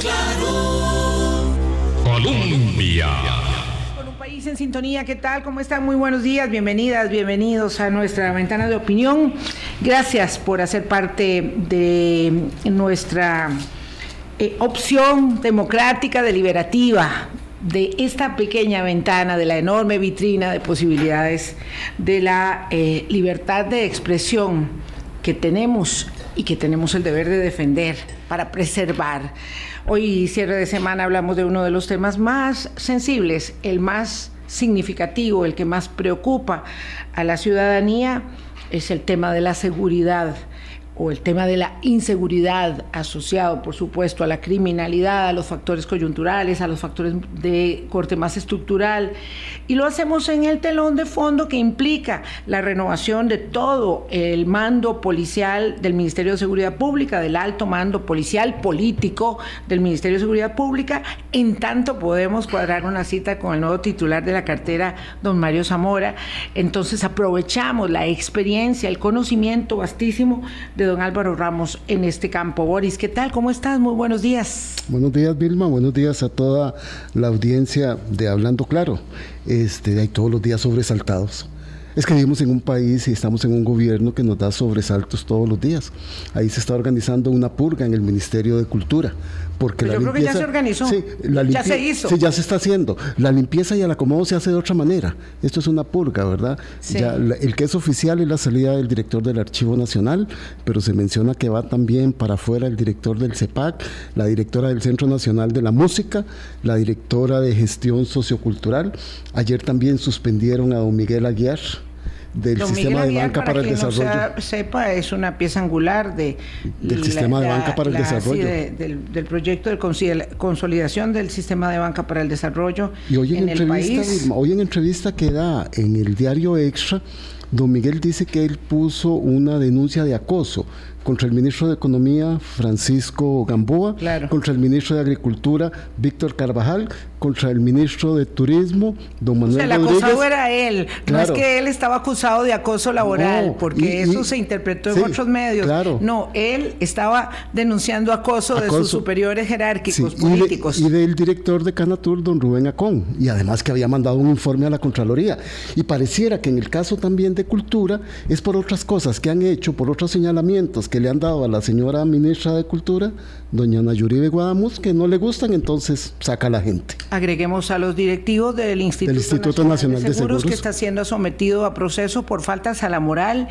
claro. Colombia. Con un país en sintonía, ¿qué tal? ¿Cómo están? Muy buenos días, bienvenidas, bienvenidos a nuestra ventana de opinión. Gracias por hacer parte de nuestra eh, opción democrática, deliberativa, de esta pequeña ventana, de la enorme vitrina de posibilidades de la eh, libertad de expresión que tenemos y que tenemos el deber de defender para preservar. Hoy, cierre de semana, hablamos de uno de los temas más sensibles, el más significativo, el que más preocupa a la ciudadanía, es el tema de la seguridad o el tema de la inseguridad asociado, por supuesto, a la criminalidad, a los factores coyunturales, a los factores de corte más estructural. Y lo hacemos en el telón de fondo que implica la renovación de todo el mando policial del Ministerio de Seguridad Pública, del alto mando policial político del Ministerio de Seguridad Pública, en tanto podemos cuadrar una cita con el nuevo titular de la cartera, don Mario Zamora. Entonces aprovechamos la experiencia, el conocimiento vastísimo de don Álvaro Ramos en este campo. Boris, ¿qué tal? ¿Cómo estás? Muy buenos días. Buenos días, Vilma. Buenos días a toda la audiencia de Hablando Claro. Este, hay todos los días sobresaltados. Es que vivimos en un país y estamos en un gobierno que nos da sobresaltos todos los días. Ahí se está organizando una purga en el Ministerio de Cultura. Porque la yo creo que ya se organizó. Sí, la Ya se hizo. Sí, ya se está haciendo. La limpieza y el acomodo se hace de otra manera. Esto es una purga, ¿verdad? Sí. Ya, el que es oficial es la salida del director del Archivo Nacional, pero se menciona que va también para afuera el director del CEPAC, la directora del Centro Nacional de la Música, la directora de Gestión Sociocultural. Ayer también suspendieron a don Miguel Aguiar del Don Sistema Miguel de Banca para, el quien no Desarrollo. sea- sepa, es una pieza angular de, Del sistema de banca para el sí, desarrollo. de- del, del proyecto de consolidación del sistema de banca para el desarrollo Y hoy en, en el entrevista, país. Vilma, hoy en entrevista que da en el diario Extra, don Miguel dice que él puso una denuncia de acoso contra el ministro de Economía, Francisco Gamboa, Claro. contra el ministro de Agricultura, Víctor Carvajal, contra el ministro de Turismo, don O Manuel sea, el Rodríguez. acusado era él, no es que él estaba acusado de acoso laboral, No, porque y- eso y- se interpretó en sí, otros medios. claro. No, él estaba denunciando acoso, de sus superiores jerárquicos Sí, y de- políticos. Y, del director de Canatur, don Rubén Acón, y además que había mandado un informe a la Contraloría. Y pareciera que en el caso también de Cultura es por otras cosas que han hecho, por otros señalamientos que le han dado a la señora ministra de Cultura, doña Nayuribe Guadamus, que no le gustan, entonces saca a la gente. Agreguemos a los directivos del Instituto, Instituto Nacional de Seguros. que está siendo sometido a proceso por faltas a la moral.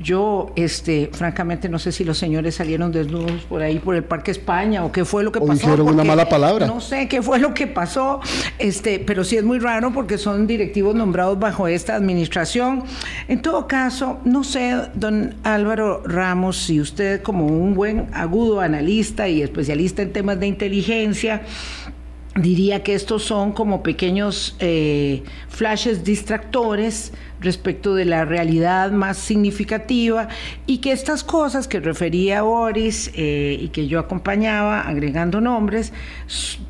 Yo, este, francamente, no sé si los señores salieron desnudos por ahí por el Parque España o qué fue lo que O pasó. dijeron una mala palabra. No sé qué fue lo que pasó, este, pero sí es muy raro porque son directivos nombrados bajo esta administración. En todo caso, no sé, don Álvaro Ramos, si usted como un buen agudo analista y especialista en temas de inteligencia, diría que estos son como pequeños eh, flashes distractores respecto de la realidad más significativa y que estas cosas que refería Boris eh, y que yo acompañaba agregando nombres,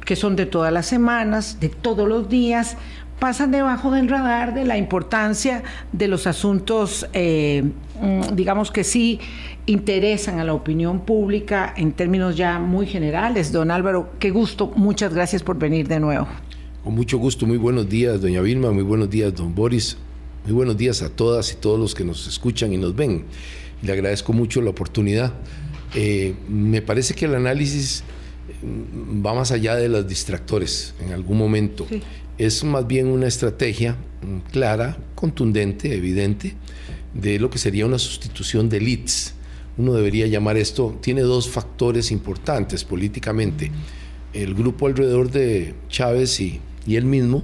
que son de todas las semanas, de todos los días, pasan debajo del radar de la importancia de los asuntos, eh, mm, digamos que sí, interesan a la opinión pública en términos ya muy generales. Don Álvaro, qué gusto, muchas gracias por venir de nuevo. Con mucho gusto, muy buenos días, doña Vilma, muy buenos días, don Boris, muy buenos días a todas y todos los que nos escuchan y nos ven. Le agradezco mucho la oportunidad. Eh, me parece que el análisis mm, va más allá de los distractores en algún momento. Sí. Es más bien una estrategia mm, clara, contundente, evidente, de lo que sería una sustitución de elites. Uno debería llamar esto, tiene dos factores importantes políticamente. El grupo alrededor de Chávez y, y él mismo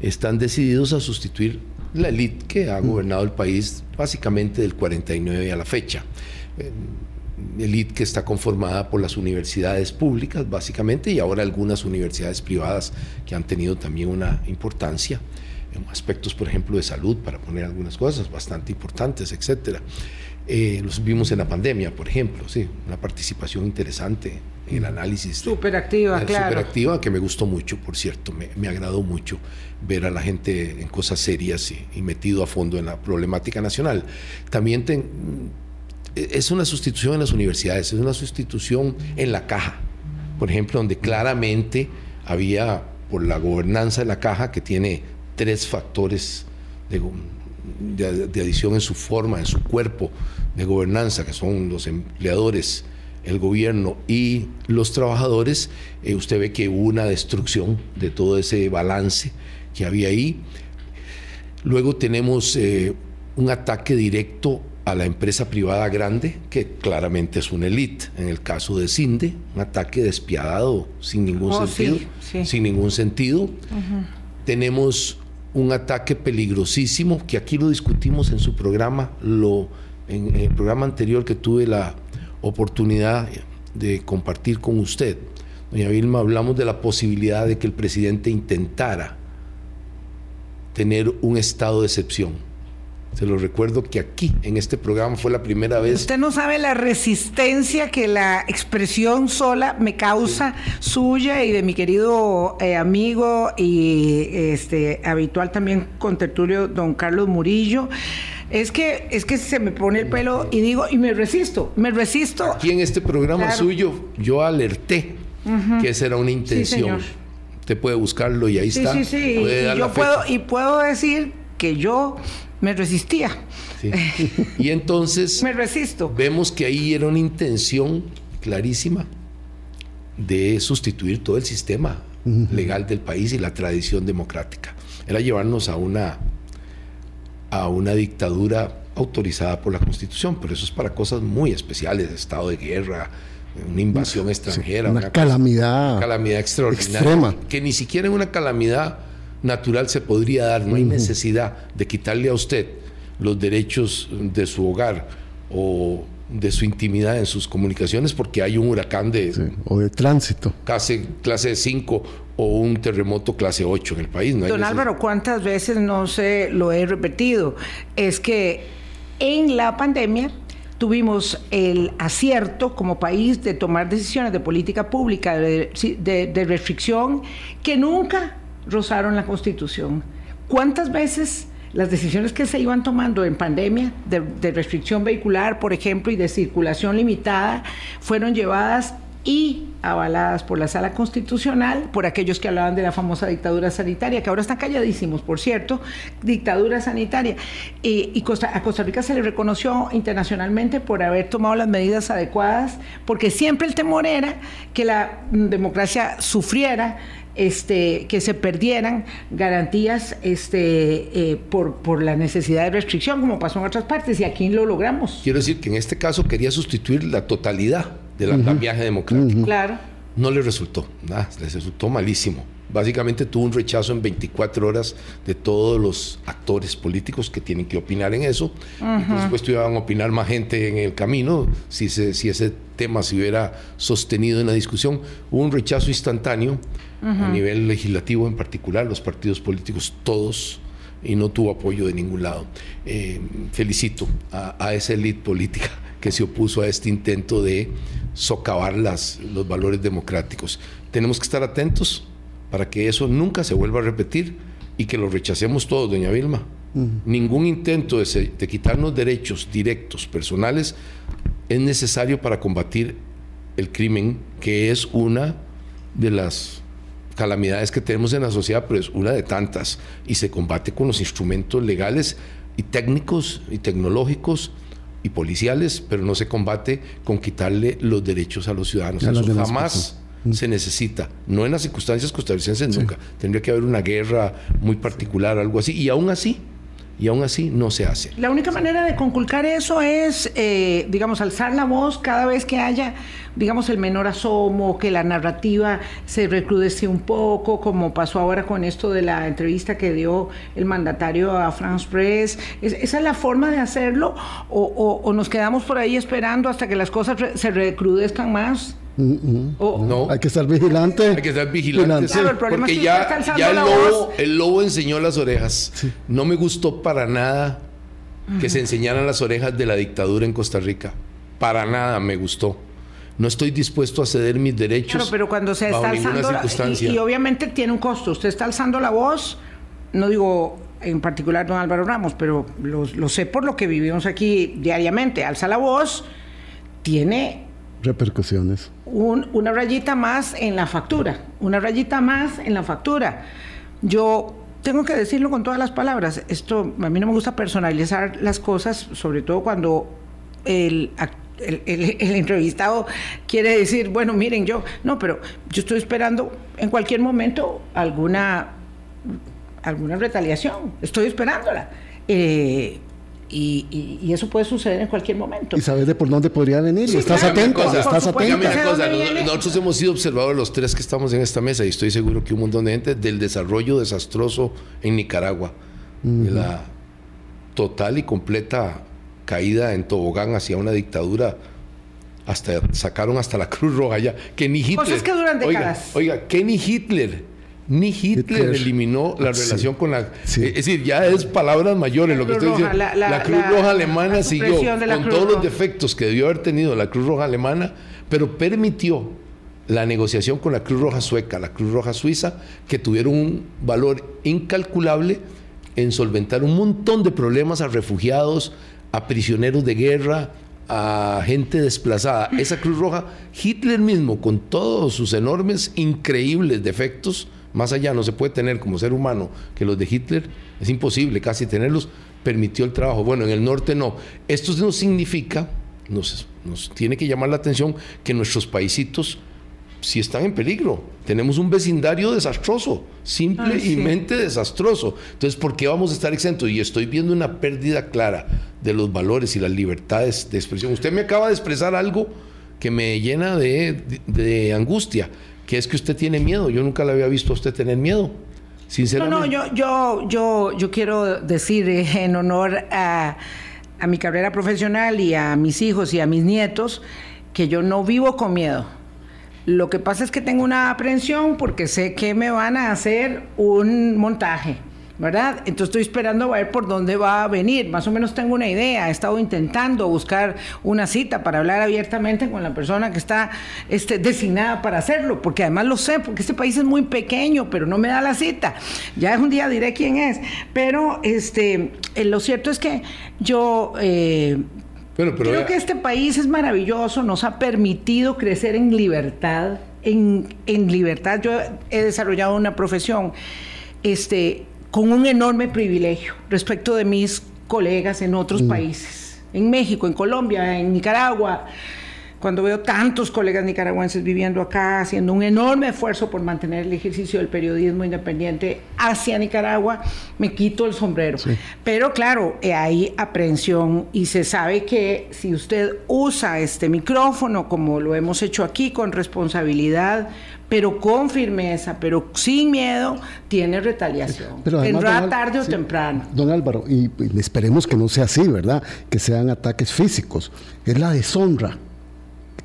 están decididos a sustituir la élite que ha gobernado el país básicamente del 49 a la fecha. Eh, élite que está conformada por las universidades públicas básicamente y ahora algunas universidades privadas que han tenido también una importancia en aspectos, por ejemplo, de salud, para poner algunas cosas bastante importantes, etcétera. Eh, los vimos en la pandemia, por ejemplo, sí, una participación interesante en el análisis. Súper activa, claro. súper activa, que me gustó mucho, por cierto, me, me agradó mucho ver a la gente en cosas serias y, y metido a fondo en la problemática nacional. También ten- es una sustitución en las universidades, es una sustitución en la caja. por ejemplo, donde claramente había, por la gobernanza de la caja, que tiene tres factores de, de, adición en su forma, en su cuerpo de gobernanza, que son los empleadores, el gobierno y los trabajadores, eh, usted ve que hubo una destrucción de todo ese balance que había ahí. Luego tenemos eh, un ataque directo a la empresa privada grande, que claramente es una élite. En el caso de Cinde, un ataque despiadado, sin ningún oh, sentido. Sin ningún sentido. Tenemos un ataque peligrosísimo, que aquí lo discutimos en su programa, lo, en, el programa anterior que tuve la oportunidad de compartir con usted. Doña Vilma, hablamos de la posibilidad de que el presidente intentara tener un estado de excepción se lo recuerdo que aquí, en este programa, fue la primera vez. Usted no sabe la resistencia que la expresión sola me causa suya y de mi querido eh, amigo y este habitual también con tertulio, don Carlos Murillo. Es que, es que se me pone el pelo y digo, y me resisto, me resisto. Aquí en este programa suyo, yo alerté que esa era una intención. Usted puede buscarlo y ahí está. Sí, sí, sí. Y yo puedo, y puedo decir que yo me resistía. Y entonces... me resisto. Vemos que ahí era una intención clarísima de sustituir todo el sistema legal del país y la tradición democrática. Era llevarnos a una, a una dictadura autorizada por la Constitución, pero eso es para cosas muy especiales, estado de guerra, una invasión extranjera, una, calamidad, calamidad extraordinaria, extrema. que ni siquiera en una calamidad natural se podría dar. No hay necesidad de quitarle a usted los derechos de su hogar o de su intimidad en sus comunicaciones porque hay un huracán de... o de tránsito. Clase, clase 5 o un terremoto clase 8 en el país. Don Álvaro, ¿cuántas veces no se lo he repetido? Es que en la pandemia tuvimos el acierto como país de tomar decisiones de política pública, de, de restricción, que nunca rozaron la Constitución. ¿Cuántas veces las decisiones que se iban tomando en pandemia de, restricción vehicular, por ejemplo, y de circulación limitada, fueron llevadas y avaladas por la Sala Constitucional, por aquellos que hablaban de la famosa dictadura sanitaria, que ahora están calladísimos, por cierto, dictadura sanitaria. y a Costa Rica se le reconoció internacionalmente por haber tomado las medidas adecuadas, porque siempre el temor era que la democracia sufriera este, que se perdieran garantías este, eh, por, por la necesidad de restricción, como pasó en otras partes, y aquí lo logramos. Quiero decir que en este caso quería sustituir la totalidad del cambiaje democrático. Claro. No le resultó, nada, le resultó malísimo. Básicamente tuvo un rechazo en 24 horas de todos los actores políticos que tienen que opinar en eso. Por supuesto, iban a opinar más gente en el camino si, si ese tema se hubiera sostenido en la discusión. Hubo un rechazo instantáneo a nivel legislativo en particular, los partidos políticos todos, y no tuvo apoyo de ningún lado. Eh, felicito a, esa élite política que se opuso a este intento de socavar las, los valores democráticos. Tenemos que estar atentos para que eso nunca se vuelva a repetir y que lo rechacemos todos, doña Vilma. Ningún intento de, de quitarnos derechos directos, personales, es necesario para combatir el crimen, que es una de las calamidades que tenemos en la sociedad, pero es una de tantas y se combate con los instrumentos legales y técnicos y tecnológicos y policiales, pero no se combate con quitarle los derechos a los ciudadanos. Eso jamás se necesita, no en las circunstancias costarricenses nunca. Tendría que haber una guerra muy particular, algo así, y aún así y aún así no se hace. La única manera de conculcar eso es, eh, digamos, alzar la voz cada vez que haya, digamos, el menor asomo, que la narrativa se recrudece un poco, como pasó ahora con esto de la entrevista que dio el mandatario a France Press. ¿Esa es la forma de hacerlo? ¿O, nos quedamos por ahí esperando hasta que las cosas se recrudezcan más? No. Hay que estar vigilante. Hay que estar vigilante. porque ya, el, lobo, enseñó las orejas. No me gustó para nada que se enseñaran las orejas de la dictadura en Costa Rica. Para nada me gustó. No estoy dispuesto a ceder mis derechos. pero cuando se está alzando. Y, y, obviamente tiene un costo. Usted está alzando la voz, no digo en particular don Álvaro Ramos, pero lo, lo sé por lo que vivimos aquí diariamente. Alza la voz, tiene repercusiones. una rayita más en la factura, una rayita más en la factura. Yo tengo que decirlo con todas las palabras, esto a mí no me gusta personalizar las cosas, sobre todo cuando el, el, entrevistado quiere decir, bueno, miren, yo, no, pero yo estoy esperando en cualquier momento alguna, alguna retaliación, estoy esperándola. Eh, y, eso puede suceder en cualquier momento. Y sabes de por dónde podría venir. estás atento, estás atento. Nosotros hemos sido observadores los tres que estamos en esta mesa y estoy seguro que un montón de gente del desarrollo desastroso en Nicaragua, de la total y completa caída en tobogán hacia una dictadura hasta sacaron hasta la Cruz Roja ya que ni Hitler que duran décadas. oiga, oiga que ni Hitler ni Hitler, eliminó la relación con la... Es decir, ya es palabras mayores lo que estoy diciendo. La, Cruz Roja Alemana siguió con todos los defectos que debió haber tenido la Cruz Roja Alemana, pero permitió la negociación con la Cruz Roja Sueca, la Cruz Roja Suiza, que tuvieron un valor incalculable en solventar un montón de problemas a refugiados, a prisioneros de guerra, a gente desplazada. Esa Cruz Roja, Hitler mismo, con todos sus enormes, increíbles defectos, más allá no se puede tener como ser humano que los de Hitler, es imposible casi tenerlos, permitió el trabajo. Bueno, en el norte no. Esto no significa, nos, nos tiene que llamar la atención que nuestros paisitos sí están en peligro. Tenemos un vecindario desastroso, simplemente desastroso. Entonces, ¿por qué vamos a estar exentos? Y estoy viendo una pérdida clara de los valores y las libertades de expresión. Usted me acaba de expresar algo que me llena de, de angustia que es que usted tiene miedo. Yo nunca le había visto a usted tener miedo. Sinceramente. No, no, yo, yo, yo, yo quiero decir en honor a, a mi carrera profesional y a mis hijos y a mis nietos que yo no vivo con miedo. Lo que pasa es que tengo una aprensión porque sé que me van a hacer un montaje ¿verdad? Entonces estoy esperando a ver por dónde va a venir. Más o menos tengo una idea. He estado intentando buscar una cita para hablar abiertamente con la persona que está este, designada para hacerlo, porque además lo sé, porque este país es muy pequeño, pero no me da la cita. Ya es un día diré quién es. Pero este, eh, lo cierto es que yo... Eh, creo que este país es maravilloso, nos ha permitido crecer en libertad, en, en libertad. Yo he desarrollado una profesión este, con un enorme privilegio respecto de mis colegas en otros mm. países, en México, en Colombia, en Nicaragua. Cuando veo tantos colegas nicaragüenses viviendo acá, haciendo un enorme esfuerzo por mantener el ejercicio del periodismo independiente hacia Nicaragua, me quito el sombrero. Pero claro, eh, hay aprehensión y se sabe que si usted usa este micrófono, como lo hemos hecho aquí, con responsabilidad, pero con firmeza, pero sin miedo, tiene retaliación. Pero Tendrá tarde o temprano. Don Álvaro, y, esperemos que no sea así, ¿verdad? Que sean ataques físicos. Es la deshonra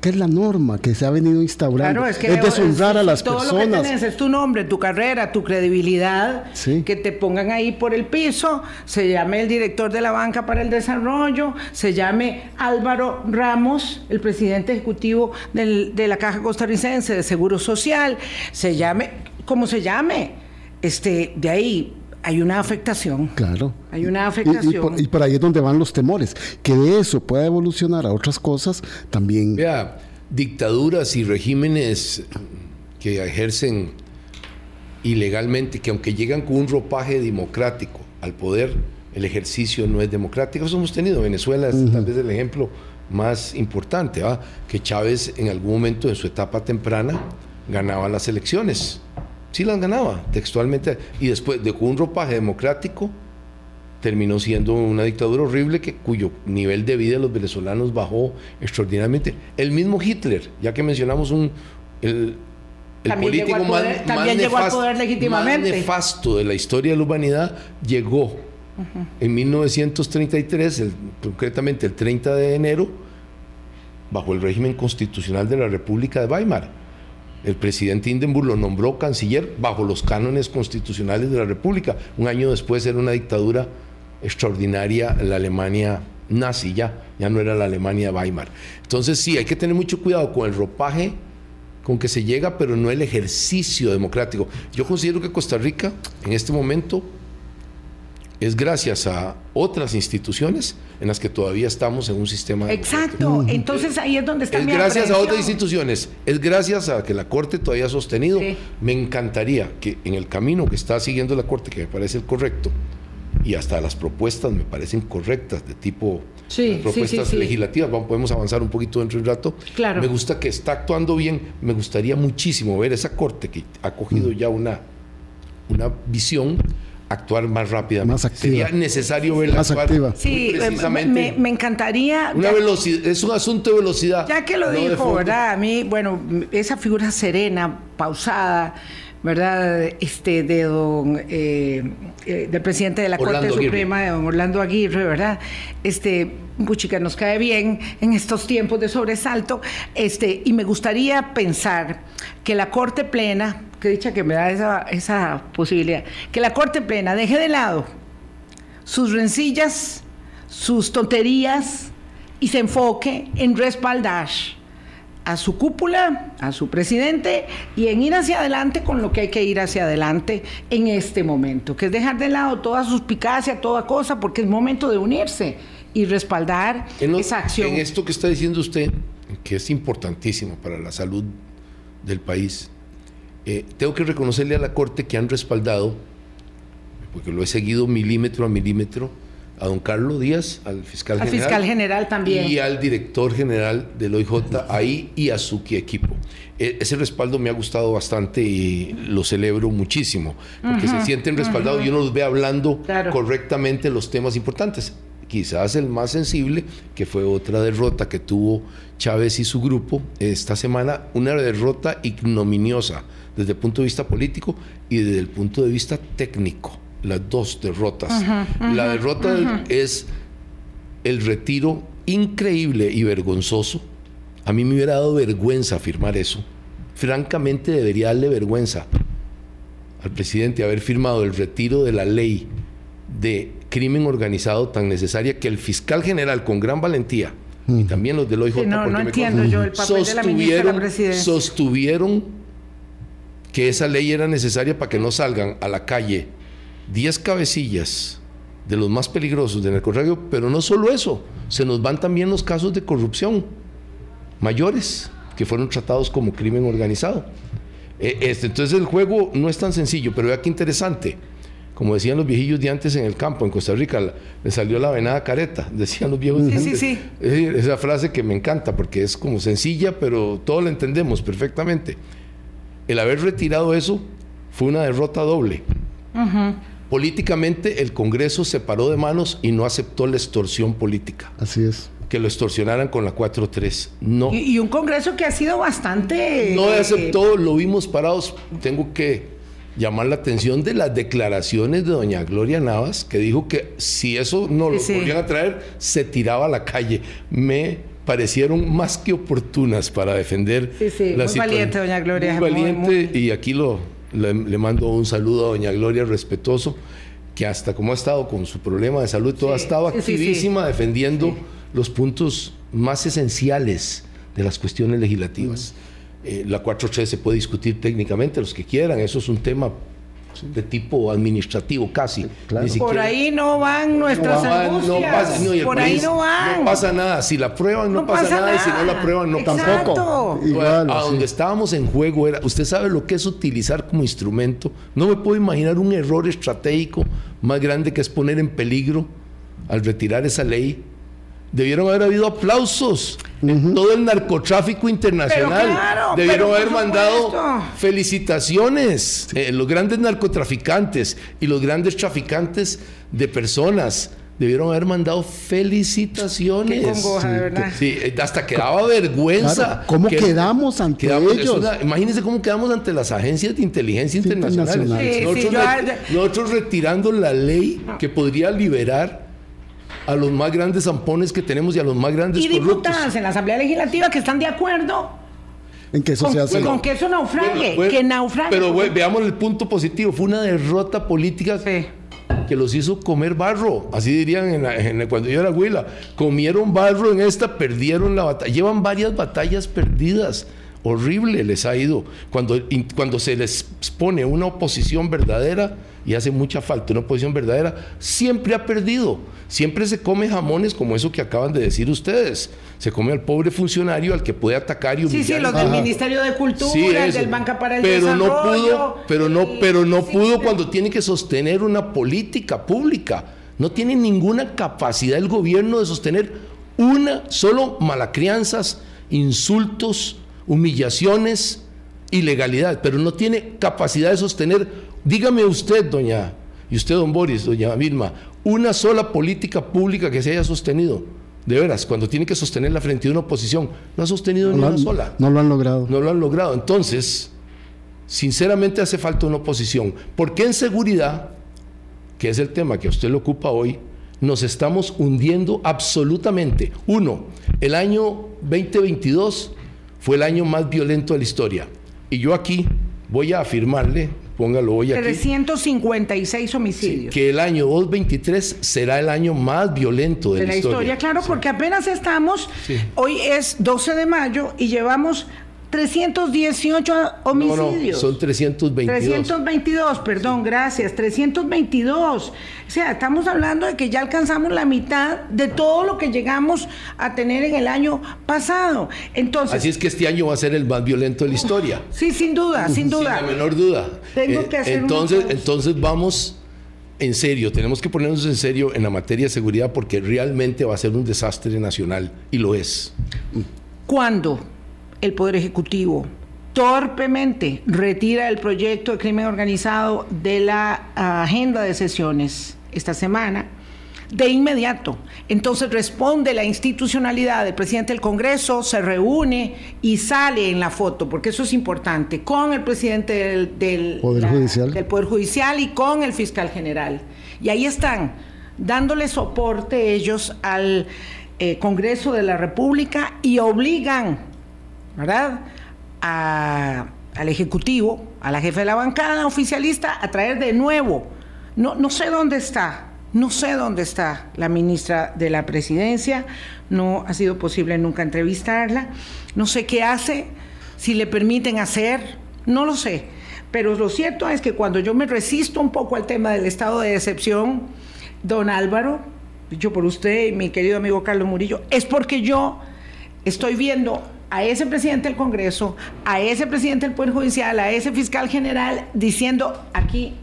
que es la norma que se ha venido instaurando. es, que deshonrar a las personas. Todo lo que tenés es tu nombre, tu carrera, tu credibilidad, que te pongan ahí por el piso, se llame el director de la banca para el desarrollo, se llame Álvaro Ramos, el presidente ejecutivo de la Caja Costarricense de Seguro Social, se llame, como se llame, este, de ahí hay una afectación. Claro. Hay una afectación. Y, por, ahí es donde van los temores. Que de eso pueda evolucionar a otras cosas también. Vea, dictaduras y regímenes que ejercen ilegalmente, que aunque llegan con un ropaje democrático al poder, el ejercicio no es democrático. Eso hemos tenido. Venezuela es tal vez el ejemplo más importante, ¿va? que Chávez en algún momento en su etapa temprana ganaba las elecciones sí las ganaba textualmente. Y después de un ropaje democrático, terminó siendo una dictadura horrible que, cuyo nivel de vida de los venezolanos bajó extraordinariamente. El mismo Hitler, ya que mencionamos un, el, político más, nefasto, de la historia de la humanidad, llegó en 1933, concretamente el 30 de enero, bajo el régimen constitucional de la República de Weimar el presidente Hindenburg lo nombró canciller bajo los cánones constitucionales de la República. Un año después era una dictadura extraordinaria la Alemania nazi, ya, ya no era la Alemania Weimar. Entonces sí, hay que tener mucho cuidado con el ropaje con que se llega, pero no el ejercicio democrático. Yo considero que Costa Rica en este momento es gracias a otras instituciones en las que todavía estamos en un sistema. Exacto, entonces ahí es donde está Es mi gracias a otras instituciones, es gracias a que la Corte todavía ha sostenido. Sí. Me encantaría que en el camino que está siguiendo la Corte, que me parece el correcto, y hasta las propuestas me parecen correctas, de tipo Sí, las sí, propuestas sí, sí. legislativas, vamos, podemos avanzar un poquito dentro de un rato. Claro. Me gusta que está actuando bien, me gustaría muchísimo ver esa Corte que ha cogido ya una, una visión actuar más rápidamente. Más activa. Sería necesario verla Más actuar activa. Sí, eh, precisamente. me, me encantaría. Una velocidad, es un asunto de velocidad. Ya que lo no dijo. ¿verdad? A mí, bueno, esa figura serena, pausada, ¿verdad? Este, de don, eh, eh, del presidente de la Orlando Corte Aguirre. Suprema, de don Orlando Aguirre, ¿verdad? Este, puchica, nos cae bien en estos tiempos de sobresalto, este, y me gustaría pensar que la Corte Plena, que dicha que me da esa, esa posibilidad, que la Corte Plena deje de lado sus rencillas, sus tonterías y se enfoque en respaldar a su cúpula, a su presidente y en ir hacia adelante con lo que hay que ir hacia adelante en este momento, que es dejar de lado toda suspicacia, toda cosa, porque es momento de unirse y respaldar En, lo- esa acción. en esto que está diciendo usted, que es importantísimo para la salud del país, eh, tengo que reconocerle a la Corte que han respaldado, porque lo he seguido milímetro a milímetro, a don Carlos Díaz, al fiscal Al general. fiscal general también. Y al director general del OIJ ahí y a su equipo. E- ese respaldo me ha gustado bastante y lo celebro muchísimo, porque se sienten respaldados y uno los ve hablando Claro. correctamente los temas importantes. Quizás el más sensible, que fue otra derrota que tuvo Chávez y su grupo esta semana, una derrota ignominiosa desde el punto de vista político y desde el punto de vista técnico. Las dos derrotas. La derrota es el retiro increíble y vergonzoso. A mí me hubiera dado vergüenza firmar eso. Francamente debería darle vergüenza al presidente haber firmado el retiro de la ley de crimen organizado tan necesaria que el fiscal general con gran valentía y también los del OIJ Sí, no, porque no me entiendo consta, yo el papel de la ministra de la sostuvieron- presidencia. sostuvieron que esa ley era necesaria para que no salgan a la calle 10 cabecillas de los más peligrosos de narcotráfico, pero no solo eso, se nos van también los casos de corrupción mayores que fueron tratados como crimen organizado. Eh, este, entonces el juego no es tan sencillo, pero vea qué interesante. Como decían los viejillos de antes en el campo, en Costa Rica, la- le salió la venada careta, decían los viejos de Sí, sí, antes. sí. Es esa frase que me encanta porque es como sencilla, pero todos la entendemos perfectamente. El haber retirado eso fue una derrota doble. Políticamente el Congreso se paró de manos y no aceptó la extorsión política, Así es. que lo extorsionaran con la 4-3. No, Y, y un Congreso que ha sido bastante... no eh, aceptó, lo vimos parados. Tengo que llamar la atención de las declaraciones de doña Gloria Navas, que dijo que si eso no lo sí. volvían a traer, se tiraba a la calle. Me parecieron más que oportunas para defender Sí, sí, la muy situación. valiente, doña Gloria, Muy muy, valiente, muy- y aquí lo, le, le mando un saludo a doña Gloria respetuoso, que hasta como ha estado con su problema de salud, todo ha estado sí, sí, sí. activísima defendiendo los puntos más esenciales de las cuestiones legislativas. Eh, la 4.3 se puede discutir técnicamente, los que quieran, eso es un tema de tipo administrativo casi. claro. Ni Por ahí no van nuestras no, va- angustias. no pasa, no, Por ahí no van. No pasa nada. Si la aprueban, no, pasa, nada. Y si no la aprueban, no Exacto. Tampoco. Igual, a donde estábamos en juego era, usted sabe lo que es utilizar como instrumento. No me puedo imaginar un error estratégico más grande que es poner en peligro al retirar esa ley. Debieron haber habido aplausos en todo el narcotráfico internacional. Pero claro, Debieron pero haber mandado felicitaciones. Eh, los grandes narcotraficantes y los grandes traficantes de personas debieron haber mandado felicitaciones. Qué congoja, de verdad. Sí, eh, hasta quedaba vergüenza. Claro, ¿cómo que- quedamos ante quedamos- ellos? una- imagínense cómo quedamos ante las agencias de inteligencia internacionales. Internacionales. Sí, nosotros, sí, yo- re- nosotros retirando la ley que podría liberar a los más grandes zampones que tenemos y a los más grandes Y corruptos. diputadas en la Asamblea Legislativa que están de acuerdo En que eso con, se hace. con que eso naufrague, Bueno, bueno, que naufrague. Pero ve- veamos el punto positivo. Fue una derrota política Sí. que los hizo comer barro. Así dirían en la- en cuando yo era huila. Comieron barro en esta, perdieron la batalla. Llevan varias batallas perdidas. horrible les ha ido. Cuando, cuando se les pone una oposición verdadera, y hace mucha falta una oposición verdadera, siempre ha perdido. Siempre se come jamones como eso que acaban de decir ustedes. Se come al pobre funcionario al que puede atacar y humillar. Sí, sí, los del Ministerio de Cultura, el del Banca para el pero No pudo, pero no, pero no pudo cuando tiene que sostener una política pública. No tiene ninguna capacidad el gobierno de sostener una, solo malacrianzas, insultos, humillaciones, ilegalidad, pero no tiene capacidad de sostener, dígame usted, doña, y usted, don Boris, doña Vilma, una sola política pública que se haya sostenido. De veras, cuando tiene que sostenerla frente a una oposición, no ha sostenido ni una sola. No lo han logrado. No lo han logrado. Entonces, sinceramente hace falta una oposición. Porque en seguridad, que es el tema que a usted le ocupa hoy, nos estamos hundiendo absolutamente. Uno, el año 2022 fue el año más violento de la historia. Y yo aquí voy a afirmarle, póngalo hoy aquí. 356 homicidios. que el año 2023 será el año más violento de, la, historia. Claro, porque apenas estamos, hoy es 12 de mayo y llevamos 318 homicidios. son 322. 322, perdón, gracias, 322. O sea, estamos hablando de que ya alcanzamos la mitad de todo lo que llegamos a tener en el año pasado. Entonces, Así es que este año va a ser el más violento de la historia. Sí, sin duda, sin duda. Sin la menor duda. Tengo que hacer entonces, entonces vamos en serio, tenemos que ponernos en serio en la materia de seguridad porque realmente va a ser un desastre nacional y lo es. ¿Cuándo? El Poder Ejecutivo torpemente retira el proyecto de crimen organizado de la agenda de sesiones esta semana, de inmediato. Entonces responde la institucionalidad del presidente del Congreso, se reúne y sale en la foto, porque eso es importante, con el presidente del, Poder, Judicial. del Poder Judicial y con el fiscal general. Y ahí están, dándole soporte ellos al eh, Congreso de la República y obligan ¿verdad? al Ejecutivo, a la jefe de la bancada oficialista, a traer de nuevo. No, no sé dónde está, no sé dónde está la ministra de la Presidencia, no ha sido posible nunca entrevistarla, no sé qué hace, si le permiten hacer, no lo sé. Pero lo cierto es que cuando yo me resisto un poco al tema del estado de excepción, don Álvaro, dicho por usted y mi querido amigo Carlos Murillo, es porque yo estoy viendo a ese presidente del Congreso, a ese presidente del Poder Judicial, a ese fiscal general, diciendo aquí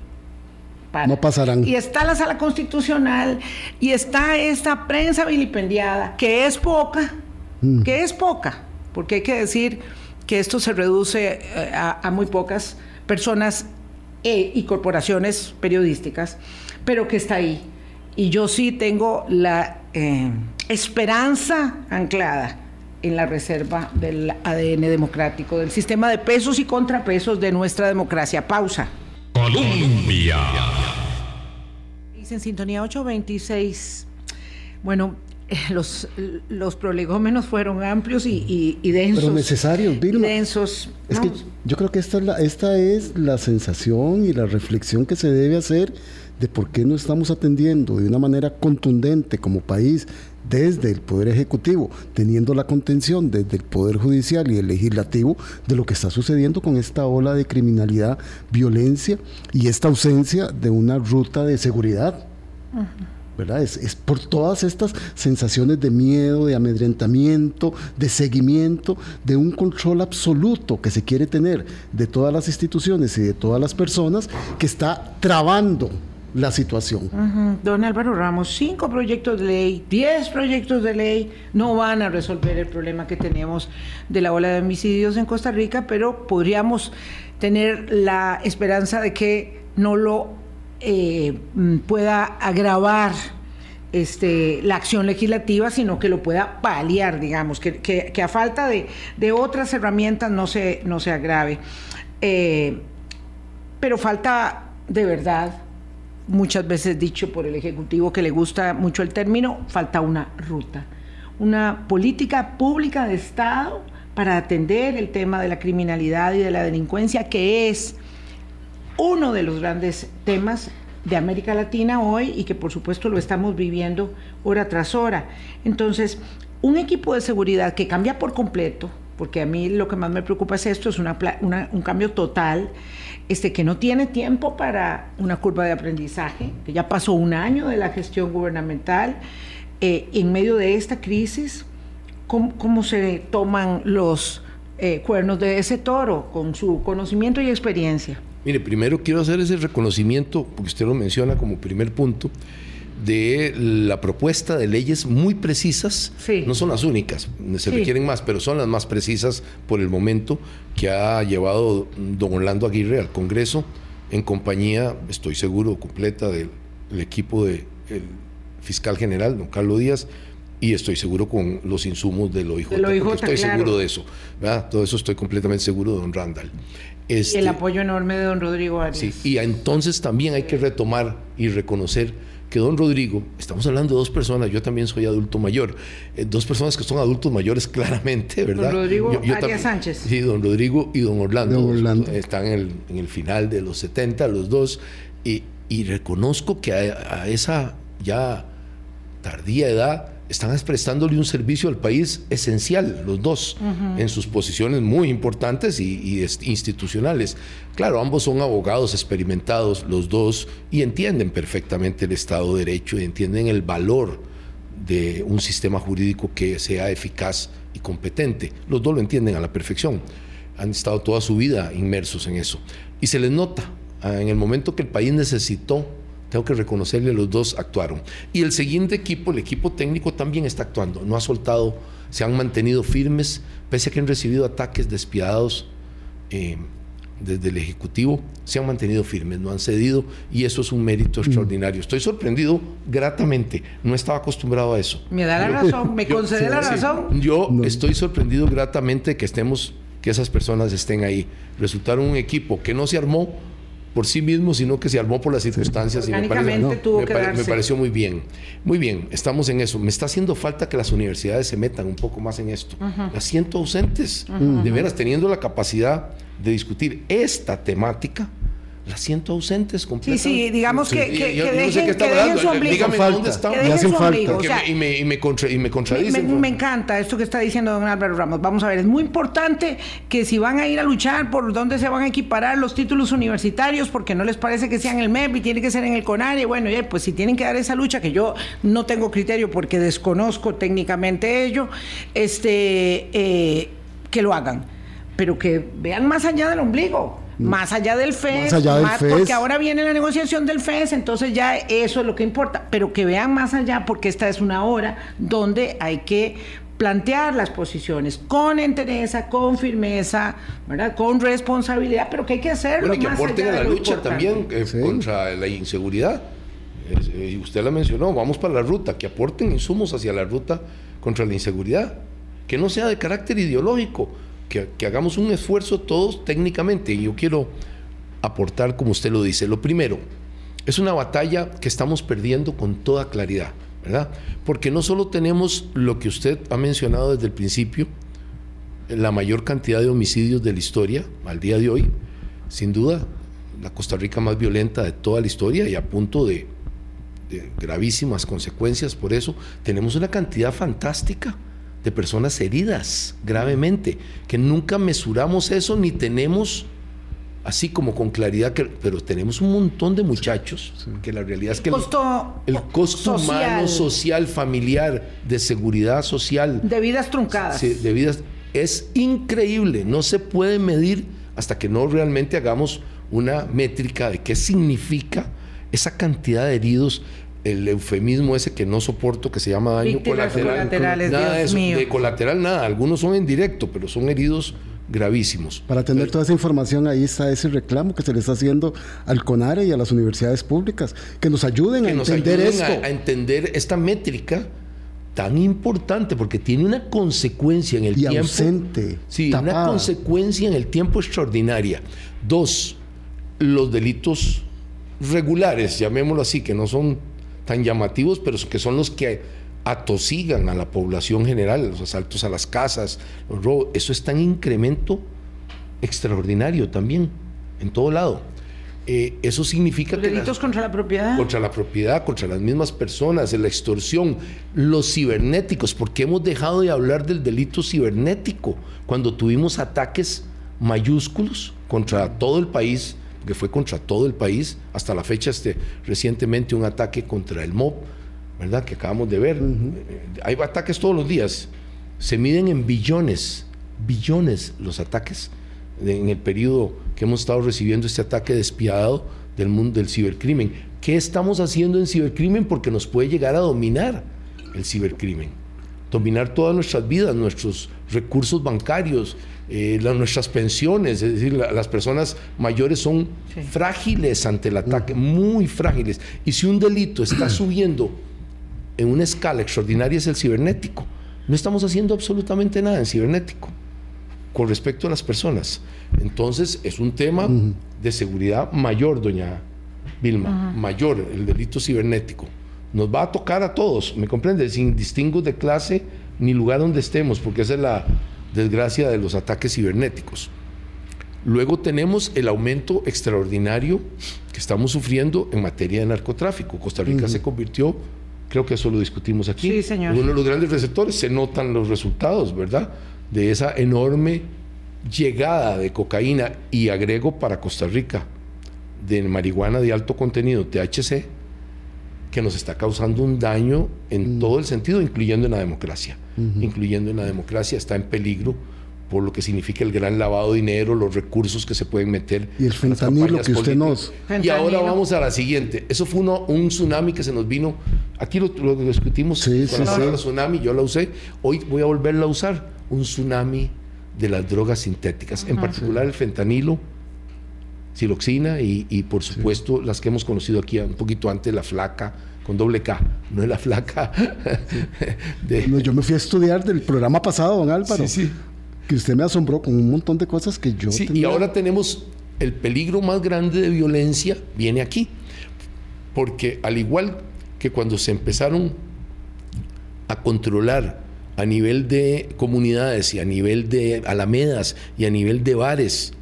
No pasarán. Y está la sala constitucional y está esta prensa vilipendiada, que es poca, mm. que es poca, porque hay que decir que esto se reduce eh, a, muy pocas personas eh, y corporaciones periodísticas, pero que está ahí. Y yo sí tengo la eh, esperanza anclada en la reserva del ADN democrático, del sistema de pesos y contrapesos de nuestra democracia. Pausa. Colombia. Dice en sintonía 826. Bueno, eh, los, los prolegómenos fueron amplios y, densos. Pero necesarios, Vilma. Densos. Es que yo creo que esta es, la, esta es la sensación y la reflexión que se debe hacer de por qué no estamos atendiendo de una manera contundente como país desde el Poder Ejecutivo, teniendo la contención desde el Poder Judicial y el Legislativo de lo que está sucediendo con esta ola de criminalidad, violencia y esta ausencia de una ruta de seguridad. ¿verdad? Es, es, por todas estas sensaciones de miedo, de amedrentamiento, de seguimiento, de un control absoluto que se quiere tener de todas las instituciones y de todas las personas que está trabando la situación. Don Álvaro Ramos, cinco proyectos de ley, diez proyectos de ley no van a resolver el problema que tenemos de la ola de homicidios en Costa Rica, pero podríamos tener la esperanza de que no lo eh, pueda agravar este, la acción legislativa, sino que lo pueda paliar, digamos, que, a falta de, otras herramientas no se, no se agrave. Eh, pero falta de verdad muchas veces dicho por el Ejecutivo que le gusta mucho el término, falta una ruta, una política pública de Estado para atender el tema de la criminalidad y de la delincuencia, que es uno de los grandes temas de América Latina hoy y que por supuesto lo estamos viviendo hora tras hora. Entonces, un equipo de seguridad que cambia por completo porque a mí lo que más me preocupa es esto, es una, un cambio total, este, que no tiene tiempo para una curva de aprendizaje, que ya pasó un año de la gestión gubernamental, eh, en medio de esta crisis, ¿cómo, cómo se toman los eh, cuernos de ese toro con su conocimiento y experiencia? Mire, primero quiero hacer ese reconocimiento, porque usted lo menciona como primer punto, de la propuesta de leyes muy precisas. No son las únicas, se requieren más, pero son las más precisas por el momento que ha llevado don Orlando Aguirre al Congreso en compañía, estoy seguro, completa del, equipo del fiscal general, don Carlos Díaz, y estoy seguro con los insumos del OIJ. estoy seguro de eso. Todo eso estoy completamente seguro de don Randall. y el este, apoyo enorme de don Rodrigo Arias. Sí, y entonces también hay que retomar y reconocer que don Rodrigo, estamos hablando de dos personas, yo también soy adulto mayor, eh, dos personas que son adultos mayores claramente, ¿verdad? Don Rodrigo Arias Sánchez. Sí, don Rodrigo y don Orlando. Están en el, final de los 70, los dos, y, reconozco que a esa ya tardía edad, están prestándole un servicio al país esencial, los dos, en sus posiciones muy importantes y, institucionales. Claro, ambos son abogados experimentados, los dos, y entienden perfectamente el Estado de Derecho y entienden el valor de un sistema jurídico que sea eficaz y competente. Los dos lo entienden a la perfección. Han estado toda su vida inmersos en eso. Y se les nota, ah, en el momento que el país necesitó tengo que reconocerle, los dos actuaron. Y el siguiente equipo, el equipo técnico, también está actuando. No ha soltado, se han mantenido firmes, pese a que han recibido ataques despiadados eh, desde el Ejecutivo, se han mantenido firmes, no han cedido y eso es un mérito mm. extraordinario. Estoy sorprendido gratamente, no estaba acostumbrado a eso. Me da la razón, me concede la razón. yo estoy sorprendido gratamente que estemos, que esas personas estén ahí. Resultaron un equipo que no se armó por sí mismo, sino que se armó por las circunstancias y me, pareció muy bien. Muy bien, estamos en eso. Me está haciendo falta que las universidades se metan un poco más en esto. Las siento ausentes, de veras, teniendo la capacidad de discutir esta temática las siento ausentes completamente. Sí, sí, digamos que, que, que, dejen, que dejen su ombligo. Dígame dónde están. Que dejen su ombligo. y, me, y, me contra, y me contradicen. Me, me, encanta esto que está diciendo don Álvaro Ramos. Vamos a ver, es muy importante que si van a ir a luchar por dónde se van a equiparar los títulos universitarios, porque no les parece que sean el MEP y tiene que ser en el CONARE, bueno, pues si tienen que dar esa lucha, que yo no tengo criterio porque desconozco técnicamente ello, este, eh, que lo hagan, pero que vean más allá del ombligo más allá del FES, porque ahora viene la negociación del FES, entonces ya eso es lo que importa, pero que vean más allá porque esta es una hora donde hay que plantear las posiciones con entereza, con firmeza, ¿verdad? con responsabilidad, pero que hay que hacerlo. Bueno, que aporten a la lucha también eh, contra la inseguridad. Y eh, usted la mencionó, vamos para la ruta, que aporten insumos hacia la ruta contra la inseguridad, que no sea de carácter ideológico, que, hagamos un esfuerzo todos técnicamente. Y yo quiero aportar, como usted lo dice, lo primero, es una batalla que estamos perdiendo con toda claridad, ¿verdad? Porque no solo tenemos lo que usted ha mencionado desde el principio, la mayor cantidad de homicidios de la historia al día de hoy, sin duda, la Costa Rica más violenta de toda la historia y a punto de, gravísimas consecuencias por eso, tenemos una cantidad fantástica de personas heridas gravemente, que nunca mesuramos eso ni tenemos así como con claridad, que, pero tenemos un montón de muchachos que la realidad es que el costo, el, costo humano, social, familiar, de seguridad social. De vidas truncadas. de vidas, es increíble, no se puede medir hasta que no realmente hagamos una métrica de qué significa esa cantidad de heridos el eufemismo ese que no soporto que se llama daño colateral. nada de, eso, de colateral nada, algunos son en directo, pero son heridos gravísimos. Para tener toda esa información, ahí está ese reclamo que se le está haciendo al CONARE y a las universidades públicas, que nos ayuden a entender esto. A, entender esta métrica tan importante, porque tiene una consecuencia en el y tiempo. Ausente, sí, una consecuencia en el tiempo extraordinaria. Dos, los delitos regulares, llamémoslo así, que no son tan llamativos, pero que son los que atosigan a la población general, los asaltos a las casas, los robos. Eso está en incremento extraordinario también, en todo lado. eh, eso significa que... Delitos contra la propiedad. Contra la propiedad, contra las mismas personas, la extorsión, los cibernéticos, porque hemos dejado de hablar del delito cibernético cuando tuvimos ataques mayúsculos contra todo el país, que fue contra todo el país, hasta la fecha este, recientemente un ataque contra el MOB, ¿verdad? Que acabamos de ver. Eh, hay ataques todos los días, se miden en billones, billones los ataques en el periodo que hemos estado recibiendo este ataque despiadado del mundo del cibercrimen. ¿Qué estamos haciendo en cibercrimen? Porque nos puede llegar a dominar el cibercrimen. Dominar todas nuestras vidas, nuestros recursos bancarios, eh, nuestras pensiones. Es decir, las personas mayores son frágiles ante el ataque, muy frágiles. Y si un delito está subiendo en una escala extraordinaria es el cibernético. No estamos haciendo absolutamente nada en cibernético con respecto a las personas. Entonces es un tema de seguridad mayor, doña Vilma, mayor, el delito cibernético. Nos va a tocar a todos, ¿me comprende? Sin distingo de clase ni lugar donde estemos, porque esa es la desgracia de los ataques cibernéticos. Luego tenemos el aumento extraordinario que estamos sufriendo en materia de narcotráfico. Costa Rica se convirtió, creo que eso lo discutimos aquí, sí, señor. uno de los grandes receptores. Se notan los resultados, ¿verdad? de esa enorme llegada de cocaína y agrego para Costa Rica de marihuana de alto contenido, THC, que nos está causando un daño en todo el sentido, incluyendo en la democracia. Incluyendo en la democracia, está en peligro por lo que significa el gran lavado de dinero, los recursos que se pueden meter. Y el fentanilo que usted nos... Y ahora vamos a la siguiente. Eso fue un tsunami que se nos vino. Aquí lo, discutimos sí, con la palabra tsunami, yo la usé. Hoy voy a volverla a usar un tsunami de las drogas sintéticas, en particular el fentanilo, siloxina y, por supuesto las que hemos conocido aquí un poquito antes, la flaca con doble K, no es la flaca. yo me fui a estudiar del programa pasado, don Álvaro, que usted me asombró con un montón de cosas que yo... Sí, y ahora tenemos el peligro más grande de violencia, viene aquí, porque al igual que cuando se empezaron a controlar a nivel de comunidades y a nivel de alamedas y a nivel de bares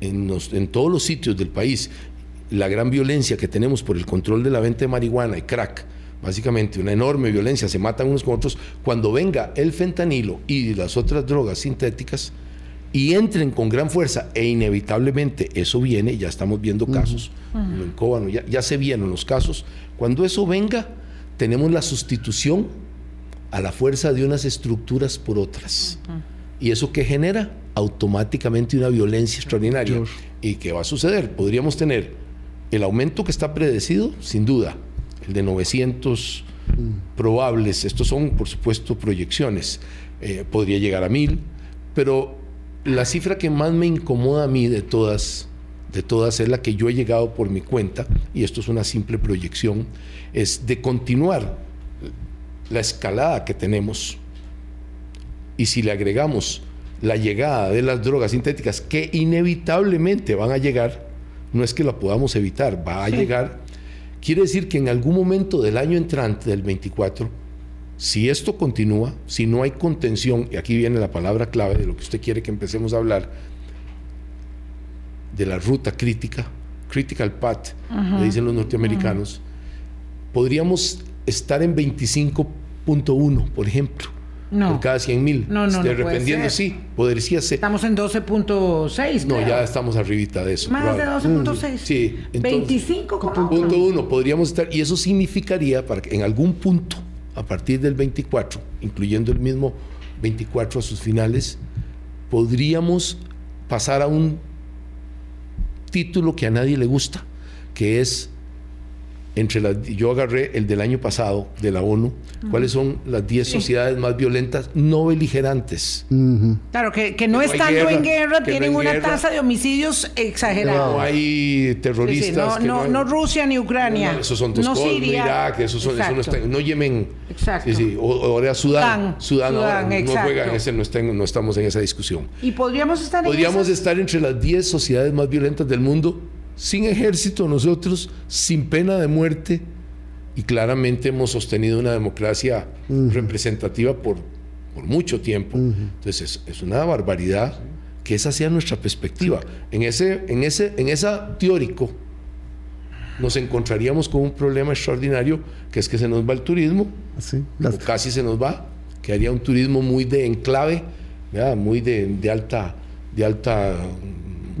en, en todos los sitios del país, la gran violencia que tenemos por el control de la venta de marihuana y crack, básicamente una enorme violencia, se matan unos con otros, cuando venga el fentanilo y las otras drogas sintéticas y entren con gran fuerza e inevitablemente eso viene, ya estamos viendo casos, en ya, ya se vienen los casos, cuando eso venga tenemos la sustitución a la fuerza de unas estructuras por otras. ¿Y eso qué genera? Automáticamente una violencia extraordinaria. ¿Y qué va a suceder? Podríamos tener el aumento que está predecido, sin duda, el de 900 mm. probables, estos son por supuesto proyecciones, eh, podría llegar a 1000, pero la cifra que más me incomoda a mí de todas, de todas es la que yo he llegado por mi cuenta, y esto es una simple proyección, es de continuar la escalada que tenemos y si le agregamos la llegada de las drogas sintéticas que inevitablemente van a llegar, no es que la podamos evitar, va a llegar, quiere decir que en algún momento del año entrante, del 24, si esto continúa, si no hay contención, y aquí viene la palabra clave de lo que usted quiere que empecemos a hablar, de la ruta crítica, critical path, le dicen los norteamericanos, podríamos estar en 25.1, por ejemplo. Por cada 100 mil. No, no, este, Dependiendo, sí, podría ser. Estamos en 12.6. No, ya estamos arribita de eso. Más de 12.6. Sí. 25.1. podríamos estar. Y eso significaría para que en algún punto, a partir del 24, incluyendo el mismo 24 a sus finales, podríamos pasar a un título que a nadie le gusta, que es entre las, yo agarré el del año pasado de la ONU, cuáles son las 10 sociedades más violentas no beligerantes. Claro, que, no estando en guerra tienen una tasa de homicidios exagerada. No hay terroristas. no, no, Rusia ni Ucrania. No, esos son no Irak, esos son, eso no, está, no Yemen. Exacto. o, ahora Sudán. Sudán, Sudán, no juegan ese, no, no estamos en esa discusión. Y podríamos estar Podríamos estar entre las 10 sociedades más violentas del mundo sin ejército nosotros, sin pena de muerte, y claramente hemos sostenido una democracia representativa por, por, mucho tiempo. Entonces es, una barbaridad que esa sea nuestra perspectiva. En ese, en ese, en esa teórico, nos encontraríamos con un problema extraordinario, que es que se nos va el turismo, Sí, o las- casi se nos va, que haría un turismo muy de enclave, ¿verdad? muy de, de alta, de alta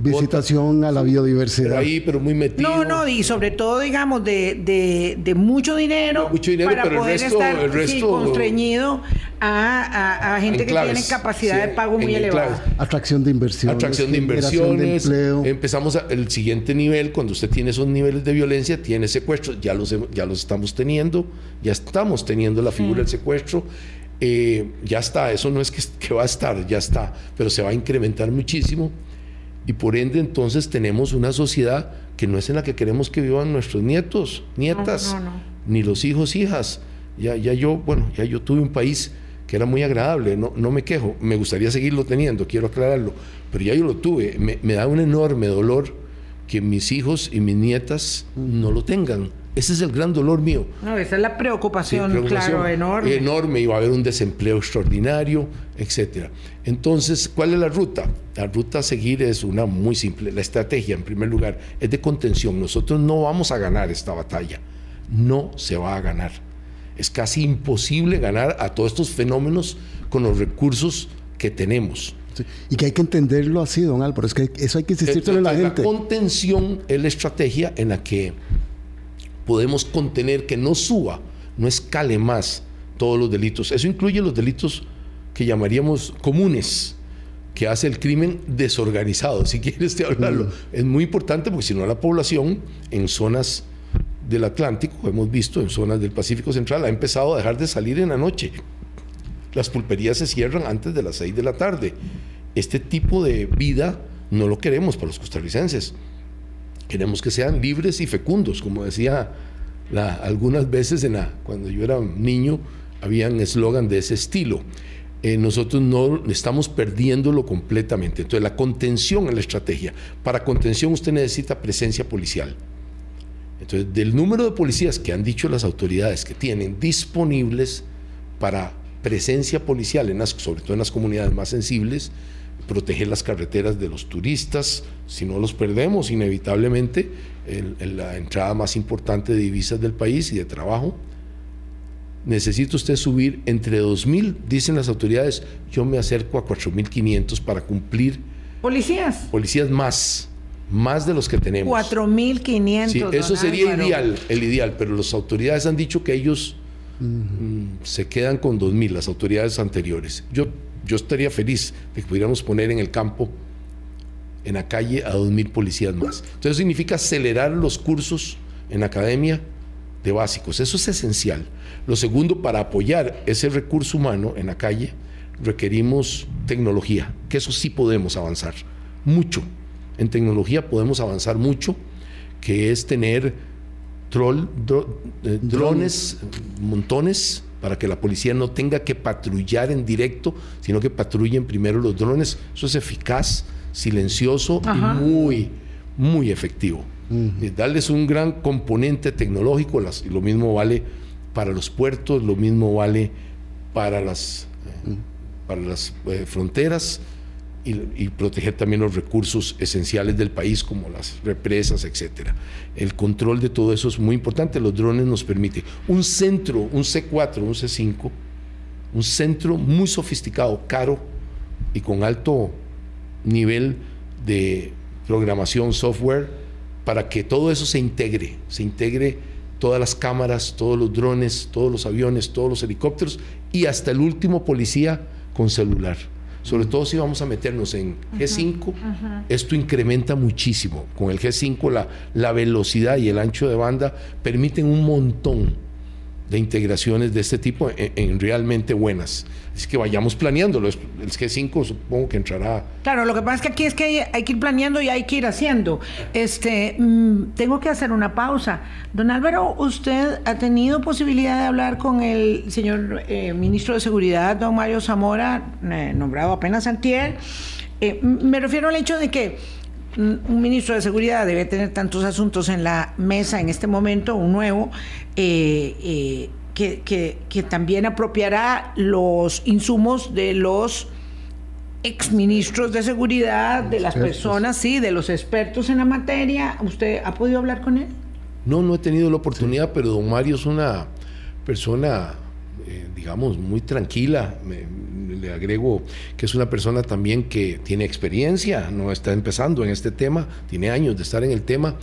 visitación a la biodiversidad. pero ahí, pero muy metido. No, no, y sobre todo, digamos, de, de, de mucho dinero, No, mucho dinero, para pero el resto- estar el sí, resto- constreñido a, a- a gente Enclaves, que tiene capacidad sí, de pago muy elevada. Atracción de inversiones. atracción de inversiones. De empleo. Empezamos a- el siguiente nivel, cuando usted tiene esos niveles de violencia, tiene secuestros, ya los, ya los estamos teniendo, ya estamos teniendo la figura del secuestro. eh, ya está, eso no es que, que va a estar, ya está, pero se va a incrementar muchísimo y por ende entonces tenemos una sociedad que no es en la que queremos que vivan nuestros nietos, nietas, no, no. ni los hijos, hijas. Ya, ya yo, bueno, ya yo tuve un país que era muy agradable, no, no me quejo, me gustaría seguirlo teniendo, quiero aclararlo, pero ya yo lo tuve, me, me da un enorme dolor que mis hijos y mis nietas no lo tengan. Ese es el gran dolor mío. No, esa es la Sí, preocupación, claro, enorme. Enorme, y va a haber un desempleo extraordinario, etcétera. Entonces, ¿cuál es la ruta? La ruta a seguir es una muy simple. La estrategia, en primer lugar, es de contención. Nosotros no vamos a ganar esta batalla. No se va a ganar. Es casi imposible ganar a todos estos fenómenos con los recursos que tenemos. Sí. Y que hay que entenderlo así, don Álvaro. Es que eso hay que insistirle a la gente. contención es la estrategia en la que podemos contener que no suba, no escale más todos los delitos. Eso incluye los delitos que llamaríamos comunes, que hace el crimen desorganizado, si quieres te hablarlo. Es muy importante porque si no la población en zonas del Atlántico, hemos visto en zonas del Pacífico Central, ha empezado a dejar de salir en la noche. Las pulperías se cierran antes de las 6 de la tarde. Este tipo de vida no lo queremos para los costarricenses. Queremos que sean libres y fecundos, como decía algunas veces en la, cuando yo era niño, habían eslogan de ese estilo. Eh, nosotros no estamos perdiéndolo completamente. Entonces, la contención es la estrategia. Para contención usted necesita presencia policial. Entonces, del número de policías que han dicho las autoridades que tienen disponibles para presencia policial, en las, sobre todo en las comunidades más sensibles, proteger las carreteras de los turistas, si no los perdemos inevitablemente, en, en la entrada más importante de divisas del país y de trabajo, necesita usted subir entre 2.000, dicen las autoridades, yo me acerco a 4.500 para cumplir Policías, policías más, más de los que tenemos. 4.500. Sí, eso sería Álvaro. ideal, el ideal, pero las autoridades han dicho que ellos mm, se quedan con 2.000, las autoridades anteriores. Yo, yo estaría feliz de que pudiéramos poner en el campo, en la calle, a 2.000 policías más. Entonces eso significa acelerar los cursos en academia de básicos. Eso es esencial. Lo segundo, para apoyar ese recurso humano en la calle, requerimos tecnología, que eso sí podemos avanzar mucho. En tecnología podemos avanzar mucho, que es tener troll, dro- eh, drones, montones, para que la policía no tenga que patrullar en directo, sino que patrullen primero los drones. Eso es eficaz, silencioso Ajá. y muy, muy efectivo. Eh, Darles un gran componente tecnológico, las- y lo mismo vale para los puertos, lo mismo vale para las, eh, para las eh, fronteras y, proteger también los recursos esenciales del país como las represas, etcétera. El control de todo eso es muy importante. Los drones nos permiten un centro, un C4, un C5, un centro muy sofisticado, caro y con alto nivel de programación software para que todo eso se integre, se integre todas las cámaras, todos los drones, todos los aviones, todos los helicópteros y hasta el último policía con celular. Sobre todo si vamos a meternos en G5, esto incrementa muchísimo. Con el G5 la, la velocidad y el ancho de banda permiten un montón de integraciones de este tipo en, en realmente buenas. Así que vayamos planeándolo. El G5 supongo que entrará Claro, lo que pasa es que aquí es que hay, que ir planeando y hay que ir haciendo. Este, mm, tengo que hacer una pausa. Don Álvaro, ¿usted ha tenido posibilidad de hablar con el señor eh, ministro de Seguridad, don Mario Zamora, eh, nombrado apenas antier? Eh, me refiero al hecho de que un ministro de Seguridad debe tener tantos asuntos en la mesa en este momento, un nuevo, eh, eh, que, que- que también apropiará los insumos de los exministros de seguridad, de las expertos. personas, sí, de los expertos en la materia. ¿Usted ha podido hablar con él? No, no he tenido la oportunidad, pero don Mario es una persona, eh, digamos, muy tranquila. Le agrego que es una persona también que tiene experiencia, no está empezando en este tema, tiene años de estar en el tema.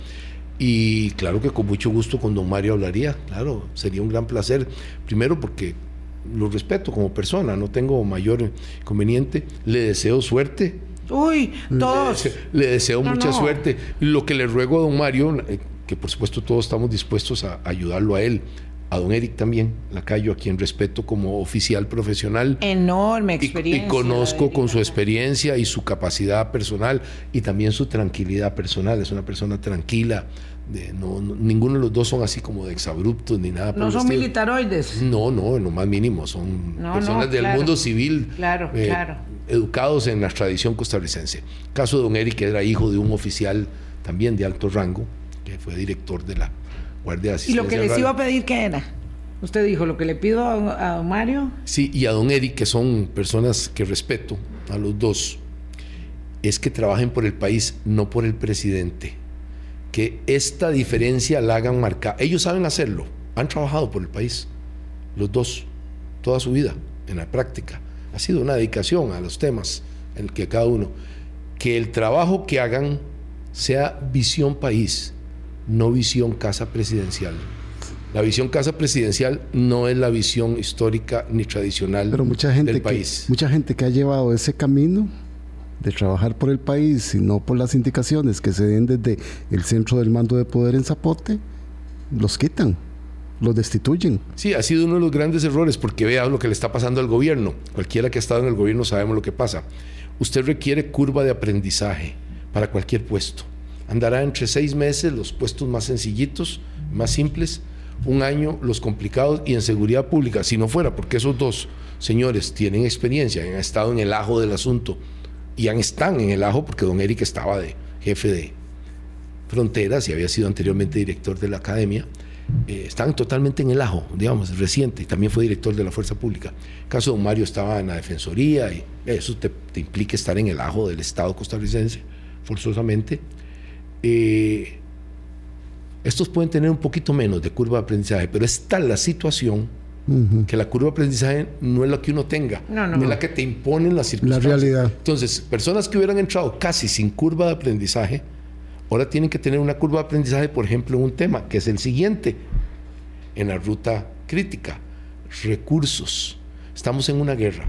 Y claro que con mucho gusto con don Mario hablaría, claro, sería un gran placer. Primero porque lo respeto como persona, no tengo mayor inconveniente. Le deseo suerte. Uy, todos. Le deseo, mucha suerte. Lo que le ruego a don Mario, eh, que por supuesto todos estamos dispuestos a ayudarlo a él, a don Eric también, Lacayo, a quien respeto como oficial profesional. Enorme experiencia. Y, conozco con su experiencia y su capacidad personal y también su tranquilidad personal. Es una persona tranquila. De, no, ninguno de los dos son así como de exabruptos ni nada. No son militaroides. No, no, en lo más mínimo. Son personas del mundo civil. Claro, eh, claro. Educados en la tradición costarricense. caso de don Eric era hijo de un oficial también de alto rango, que fue director de la Guardia de ¿Y lo que les iba a pedir qué era? Usted dijo, lo que le pido a, don Mario. Sí, y a don Eric, que son personas que respeto, a los dos, es que trabajen por el país, no por el presidente. Que esta diferencia la hagan marcar. Ellos saben hacerlo, han trabajado por el país, los dos, toda su vida, en la práctica. Ha sido una dedicación a los temas en el que cada uno. Que el trabajo que hagan sea visión país, no visión casa presidencial. La visión casa presidencial no es la visión histórica ni tradicional Pero mucha gente del país. mucha gente que ha llevado ese camino de trabajar por el país y no por las indicaciones que se den desde el centro del mando de poder en Zapote, los quitan, los destituyen. Sí, ha sido uno de los grandes errores porque vea lo que le está pasando al gobierno. Cualquiera que ha estado en el gobierno sabemos lo que pasa. Usted requiere curva de aprendizaje para cualquier puesto andará entre seis meses los puestos más sencillitos, más simples, un año los complicados y en seguridad pública, si no fuera porque esos dos señores tienen experiencia, han estado en el ajo del asunto y han están en el ajo porque don Eric estaba de jefe de fronteras y había sido anteriormente director de la academia, eh, están totalmente en el ajo, digamos, reciente, también fue director de la Fuerza Pública. El caso de don Mario estaba en la Defensoría y eso te implica estar en el ajo del Estado costarricense, forzosamente. Eh, estos pueden tener un poquito menos de curva de aprendizaje, pero es tal la situación que la curva de aprendizaje no es la que uno tenga, es la que te imponen las circunstancias. La realidad. Entonces, personas que hubieran entrado casi sin curva de aprendizaje, ahora tienen que tener una curva de aprendizaje, por ejemplo, en un tema, que es el siguiente, en la ruta crítica, recursos. Estamos en una guerra.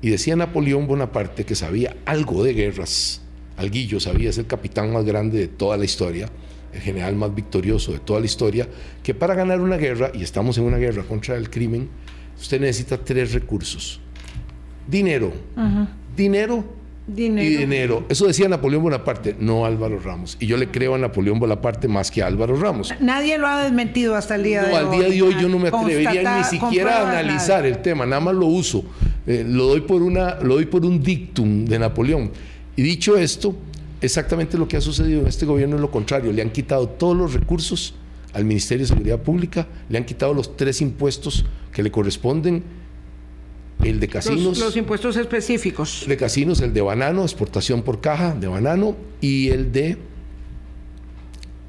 Y decía Napoleón Bonaparte que sabía algo de guerras Alguillo sabía, es el capitán más grande de toda la historia, el general más victorioso de toda la historia, que para ganar una guerra, y estamos en una guerra contra el crimen, usted necesita tres recursos. Dinero, dinero, dinero, y dinero. Eso decía Napoleón Bonaparte, no Álvaro Ramos. Y yo le creo a Napoleón Bonaparte más que a Álvaro Ramos. Nadie lo ha desmentido hasta el día de hoy. al día de hoy yo no me atrevería ni siquiera a analizar el tema, nada más lo uso. Eh, lo, doy por una, lo doy por un dictum de Napoleón. Y dicho esto, exactamente lo que ha sucedido en este gobierno es lo contrario. Le han quitado todos los recursos al Ministerio de Seguridad Pública, le han quitado los tres impuestos que le corresponden, el de casinos. Los, impuestos específicos. De casinos, el de banano, exportación por caja de banano y el de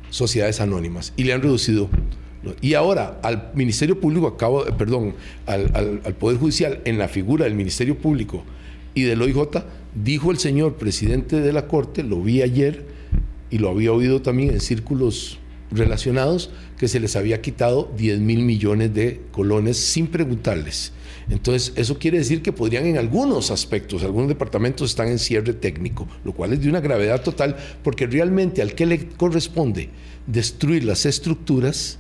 sociedades anónimas. Y le han reducido. Y ahora al Ministerio Público, acabo, perdón, al, al Poder Judicial, en la figura del Ministerio Público y del OIJ, dijo el señor presidente de la Corte, lo vi ayer y lo había oído también en círculos relacionados, que se les había quitado 10 mil millones de colones sin preguntarles. Entonces, eso quiere decir que podrían en algunos aspectos, algunos departamentos están en cierre técnico, lo cual es de una gravedad total, porque realmente al que le corresponde destruir las estructuras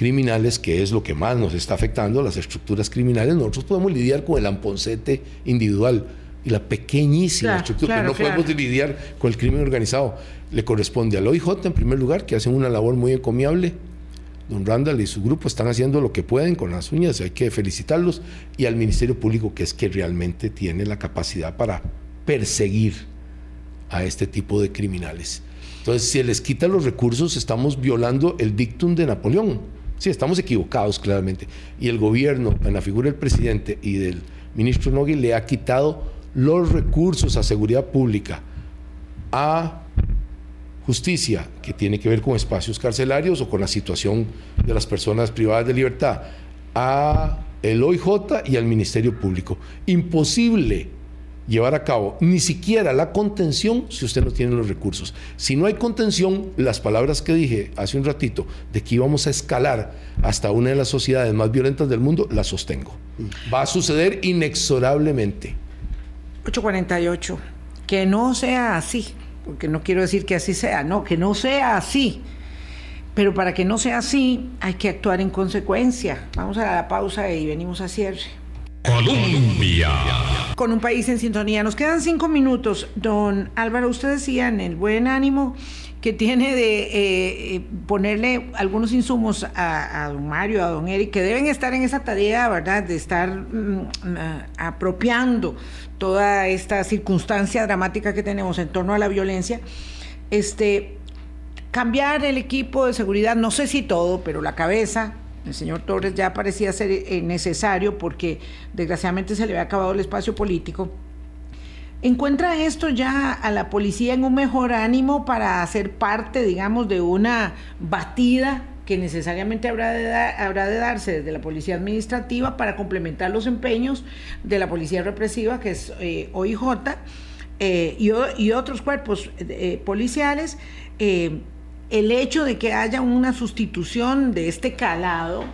criminales, que es lo que más nos está afectando, las estructuras criminales, nosotros podemos lidiar con el amponcete individual, y la pequeñísima estructura, que no podemos lidiar con el crimen organizado. Le corresponde al OIJ en primer lugar, que hacen una labor muy encomiable. Don Randall y su grupo están haciendo lo que pueden con las uñas, hay que felicitarlos, y al Ministerio Público, que es que realmente tiene la capacidad para perseguir a este tipo de criminales. Entonces, si les quita los recursos, estamos violando el dictum de Napoleón. Sí, estamos equivocados claramente. Y el gobierno, en la figura del presidente y del ministro Nogui, le ha quitado los recursos a seguridad pública, a justicia, que tiene que ver con espacios carcelarios o con la situación de las personas privadas de libertad, a el OIJ y al Ministerio Público. Imposible llevar a cabo ni siquiera la contención si usted no tiene los recursos. Si no hay contención, las palabras que dije hace un ratito de que íbamos a escalar hasta una de las sociedades más violentas del mundo, las sostengo. Va a suceder inexorablemente. 848. Que no sea así, porque no quiero decir que así sea, no, que no sea así. Pero para que no sea así, hay que actuar en consecuencia. Vamos a la pausa y venimos a cierre. Colombia. Con un país en sintonía. Nos quedan cinco minutos. Don Álvaro, usted decía en el buen ánimo que tiene de eh, eh, ponerle algunos insumos a, don Mario, a don Eric, que deben estar en esa tarea, ¿verdad?, de estar mm, apropiando toda esta circunstancia dramática que tenemos en torno a la violencia. Este, cambiar el equipo de seguridad, no sé si todo, pero la cabeza, el señor Torres ya parecía ser eh, necesario porque desgraciadamente se le había acabado el espacio político. ¿Encuentra esto ya a la policía en un mejor ánimo para hacer parte, digamos, de una batida que necesariamente habrá de, habrá de darse desde la policía administrativa para complementar los empeños de la policía represiva, que es eh, OIJ, eh, y, otros cuerpos policiales? El hecho de que haya una sustitución de este calado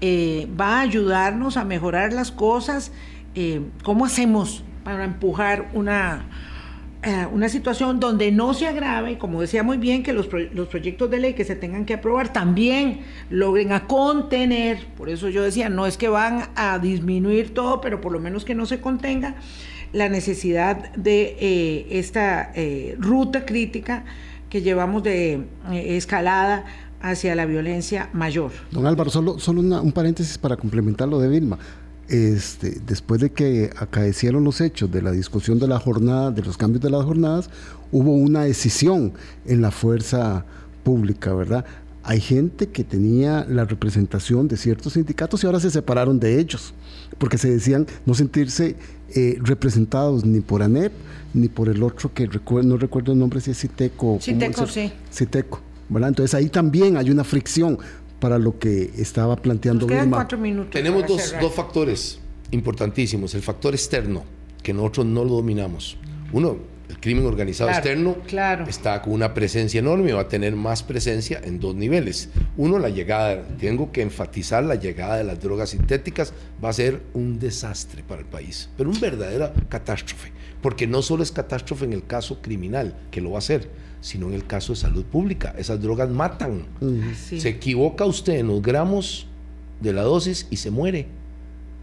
eh, va a ayudarnos a mejorar las cosas. Eh, ¿Cómo hacemos para empujar una, eh, una situación donde no se agrave, como decía muy bien, que los, los, proyectos de ley que se tengan que aprobar también logren a contener, por eso yo decía, no es que van a disminuir todo, pero por lo menos que no se contenga la necesidad de esta ruta crítica que llevamos de eh, escalada hacia la violencia mayor. Don Álvaro, solo, solo un paréntesis para complementar lo de Vilma. Este, después de que acaecieron los hechos de la discusión de la jornada, de los cambios de las jornadas, hubo una decisión en la fuerza pública, ¿verdad? Hay gente que tenía la representación de ciertos sindicatos y ahora se separaron de ellos, porque se decían no sentirse eh, representados ni por ANEP ni por el otro que no recuerdo el nombre si es Citeco. Citeco, sí. Citeco, ¿verdad? Entonces ahí también hay una fricción para lo que estaba planteando Nos quedan cuatro minutos. Tenemos dos, dos factores importantísimos. El factor externo, que nosotros no lo dominamos. Uno, el crimen organizado externo está con una presencia enorme, va a tener más presencia en dos niveles. Uno, la llegada, tengo que enfatizar la llegada de las drogas sintéticas, va a ser un desastre para el país, pero una verdadera catástrofe, porque no solo es catástrofe en el caso criminal, que lo va a ser, sino en el caso de salud pública. Esas drogas matan. Se equivoca usted en los gramos de la dosis y se muere.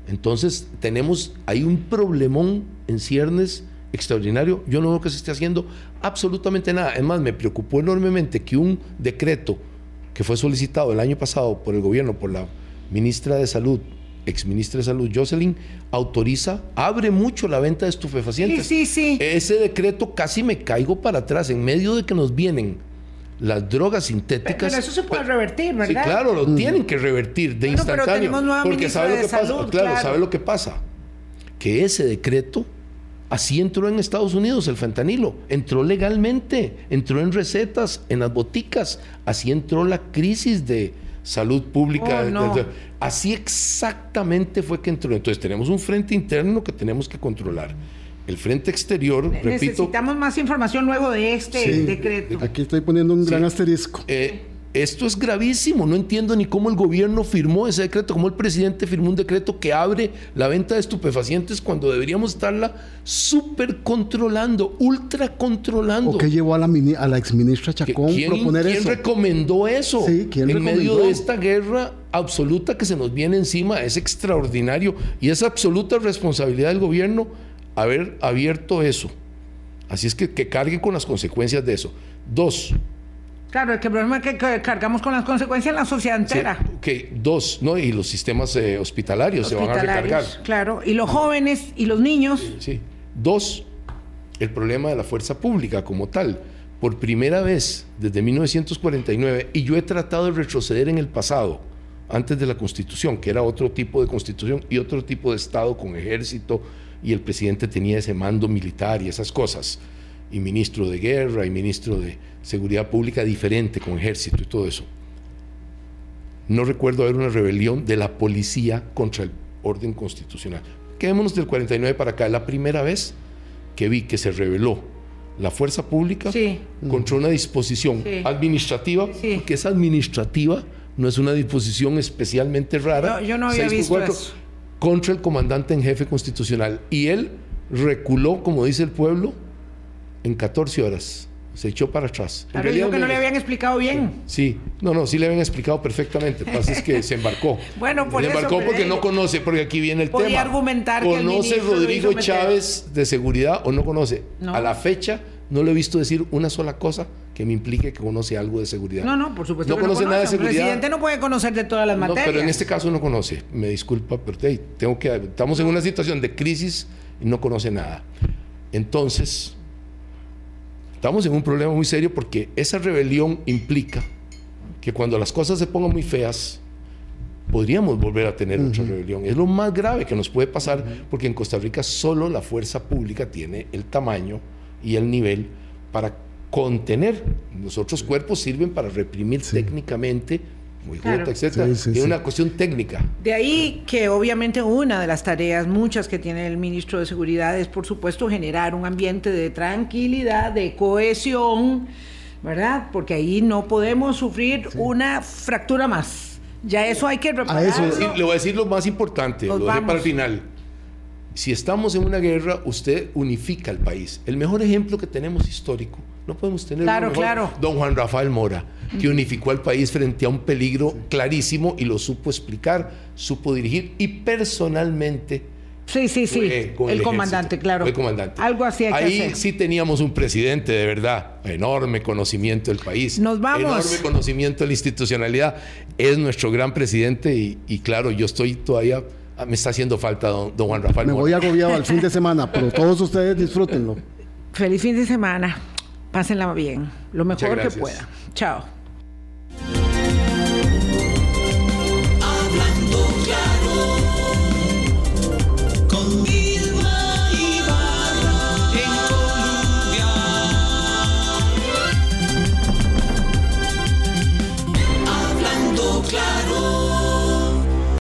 Entonces tenemos, hay un problemón en ciernes extraordinario, yo no veo que se esté haciendo absolutamente nada. Es más, me preocupó enormemente que un decreto que fue solicitado el año pasado por el gobierno, por la ministra de Salud, ex ministra de Salud, Jocelyn, autoriza, abre mucho la venta de estupefacientes. Sí, sí, sí. Ese decreto casi me caigo para atrás, en medio de que nos vienen las drogas sintéticas. Pero eso se puede revertir, ¿verdad? Sí, claro, lo tienen que revertir de instantáneo. porque sabe lo que pasa. claro, sabe lo que pasa. Que ese decreto Así entró en Estados Unidos el fentanilo, entró legalmente, entró en recetas, en las boticas, así entró la crisis de salud pública. Oh, así exactamente fue que entró. Entonces tenemos un frente interno que tenemos que controlar. El frente exterior, repito. Necesitamos más información luego de este decreto. Aquí estoy poniendo un gran asterisco. Eh, esto es gravísimo. No entiendo ni cómo el gobierno firmó ese decreto, cómo el presidente firmó un decreto que abre la venta de estupefacientes cuando deberíamos estarla súper controlando, ultra controlando. ¿O qué llevó a la, a la exministra Chacón ¿Quién, proponer ¿quién recomendó eso? Sí, ¿quién en medio de esta guerra absoluta que se nos viene encima, es extraordinario y es absoluta responsabilidad del gobierno haber abierto eso. Así es que que cargue con las consecuencias de eso. Dos, Claro, el problema es que cargamos con las consecuencias en la sociedad entera. Sí, dos, ¿no? Y los sistemas eh, hospitalarios, se van a recargar. Claro, y los jóvenes y los niños. Sí. Dos, el problema de la fuerza pública como tal. Por primera vez desde 1949, y yo he tratado de retroceder en el pasado, antes de la Constitución, que era otro tipo de Constitución y otro tipo de Estado con ejército, y el presidente tenía ese mando militar y esas cosas y ministro de guerra y ministro de seguridad pública diferente con ejército y todo eso. No recuerdo haber una rebelión de la policía contra el orden constitucional. Quedémonos del 49 para acá, la primera vez que vi que se rebeló la fuerza pública contra una disposición administrativa, que es administrativa, no es una disposición especialmente rara. yo no había visto eso. Contra el comandante en jefe constitucional. Y él reculó, como dice el pueblo, en 14 horas. Se echó para atrás. Claro, dijo que no le habían explicado bien. Sí, no, no, sí le habían explicado perfectamente. Lo que pasa es que se embarcó. bueno, por Se embarcó porque no conoce, porque aquí viene el podía tema. argumentar ¿Conoce que el Rodrigo Chávez de seguridad o no conoce? No. A la fecha no le he visto decir una sola cosa que me implique que conoce algo de seguridad. No, no, por supuesto. No que conoce nada de seguridad. presidente no puede conocer de todas las No, materias. pero en este caso no conoce. Me disculpa, pero hey, tengo que, estamos en una situación de crisis y no conoce nada. Entonces, estamos en un problema muy serio porque esa rebelión implica que cuando las cosas se pongan muy feas, podríamos volver a tener otra rebelión. Es lo más grave que nos puede pasar porque en Costa Rica solo la fuerza pública tiene el tamaño y el nivel para contener. Los otros cuerpos sirven para reprimir técnicamente, muy Claro. etcétera. Sí, sí, Tiene sí. una cuestión técnica. De ahí que obviamente una de las tareas, muchas que tiene el ministro de Seguridad, es por supuesto generar un ambiente de tranquilidad, de cohesión, ¿verdad? Porque ahí no podemos sufrir una fractura más. Ya eso hay que repararlo. eso- Sí, le voy a decir lo más importante, Nos lo dejé para el final. Si estamos en una guerra, usted unifica el país. El mejor ejemplo que tenemos histórico, no podemos tener Claro, mejor, claro. don Juan Rafael Mora, que unificó al país frente a un peligro clarísimo y lo supo explicar, supo dirigir y personalmente Sí, sí, sí. fue con el, el comandante, ejército. claro. Fue comandante. Algo así hay Ahí que hacer. sí teníamos un presidente de verdad, enorme conocimiento del país. Nos vamos. Enorme conocimiento de la institucionalidad. Es nuestro gran presidente y, y claro, yo estoy todavía, ah, me está haciendo falta don, don Juan Rafael Me Mora. voy agobiado al fin de semana, pero todos ustedes disfrútenlo. Feliz fin de semana. Pásenla bien. Lo mejor que puedan. Chao.